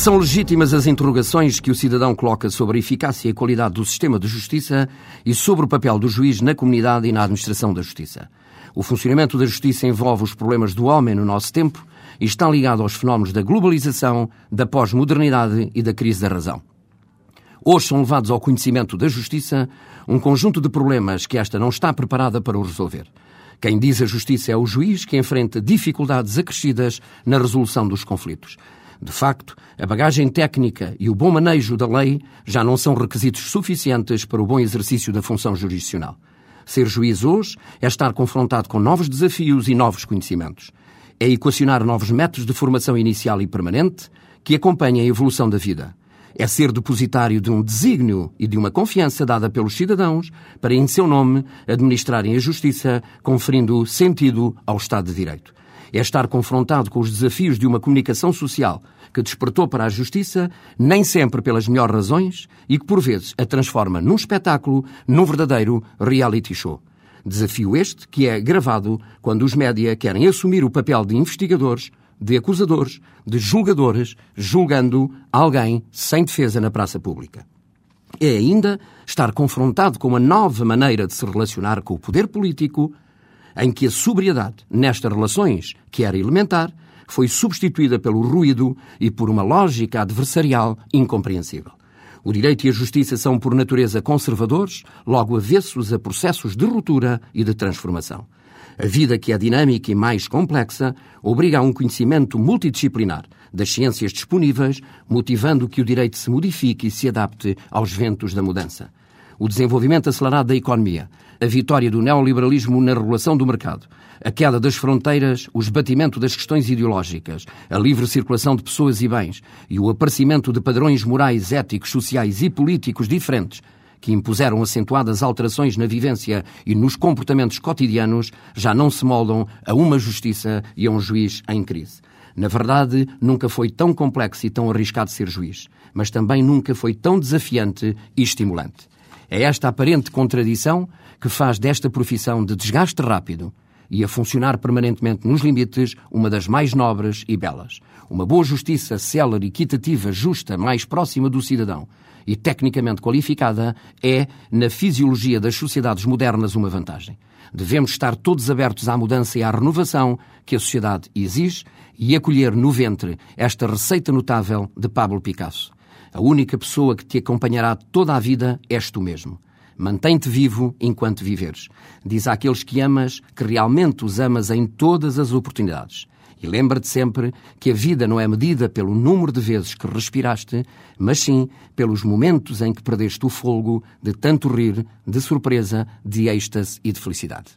São legítimas as interrogações que o cidadão coloca sobre a eficácia e qualidade do sistema de justiça e sobre o papel do juiz na comunidade e na administração da justiça. O funcionamento da justiça envolve os problemas do homem no nosso tempo e está ligado aos fenómenos da globalização, da pós-modernidade e da crise da razão. Hoje são levados ao conhecimento da justiça um conjunto de problemas que esta não está preparada para o resolver. Quem diz a justiça é o juiz que enfrenta dificuldades acrescidas na resolução dos conflitos. De facto, a bagagem técnica e o bom manejo da lei já não são requisitos suficientes para o bom exercício da função jurisdicional. Ser juiz hoje é estar confrontado com novos desafios e novos conhecimentos. É equacionar novos métodos de formação inicial e permanente que acompanhem a evolução da vida. É ser depositário de um desígnio e de uma confiança dada pelos cidadãos para, em seu nome, administrarem a justiça, conferindo sentido ao Estado de Direito é estar confrontado com os desafios de uma comunicação social que despertou para a justiça, nem sempre pelas melhores razões, e que por vezes a transforma num espetáculo, num verdadeiro reality show. Desafio este que é gravado quando os média querem assumir o papel de investigadores, de acusadores, de julgadores, julgando alguém sem defesa na praça pública. É ainda estar confrontado com uma nova maneira de se relacionar com o poder político, em que a sobriedade nestas relações, que era elementar, foi substituída pelo ruído e por uma lógica adversarial incompreensível. O direito e a justiça são, por natureza, conservadores, logo avessos a processos de ruptura e de transformação. A vida, que é dinâmica e mais complexa, obriga a um conhecimento multidisciplinar das ciências disponíveis, motivando que o direito se modifique e se adapte aos ventos da mudança o desenvolvimento acelerado da economia, a vitória do neoliberalismo na regulação do mercado, a queda das fronteiras, o esbatimento das questões ideológicas, a livre circulação de pessoas e bens e o aparecimento de padrões morais, éticos, sociais e políticos diferentes que impuseram acentuadas alterações na vivência e nos comportamentos cotidianos, já não se moldam a uma justiça e a um juiz em crise. Na verdade, nunca foi tão complexo e tão arriscado ser juiz, mas também nunca foi tão desafiante e estimulante. É esta aparente contradição que faz desta profissão de desgaste rápido e a funcionar permanentemente nos limites uma das mais nobres e belas. Uma boa justiça célere, equitativa, justa, mais próxima do cidadão e tecnicamente qualificada é, na fisiologia das sociedades modernas, uma vantagem. Devemos estar todos abertos à mudança e à renovação que a sociedade exige e acolher no ventre esta receita notável de Pablo Picasso. A única pessoa que te acompanhará toda a vida és tu mesmo. Mantém-te vivo enquanto viveres. Diz àqueles que amas que realmente os amas em todas as oportunidades. E lembra-te sempre que a vida não é medida pelo número de vezes que respiraste, mas sim pelos momentos em que perdeste o folgo de tanto rir, de surpresa, de êxtase e de felicidade.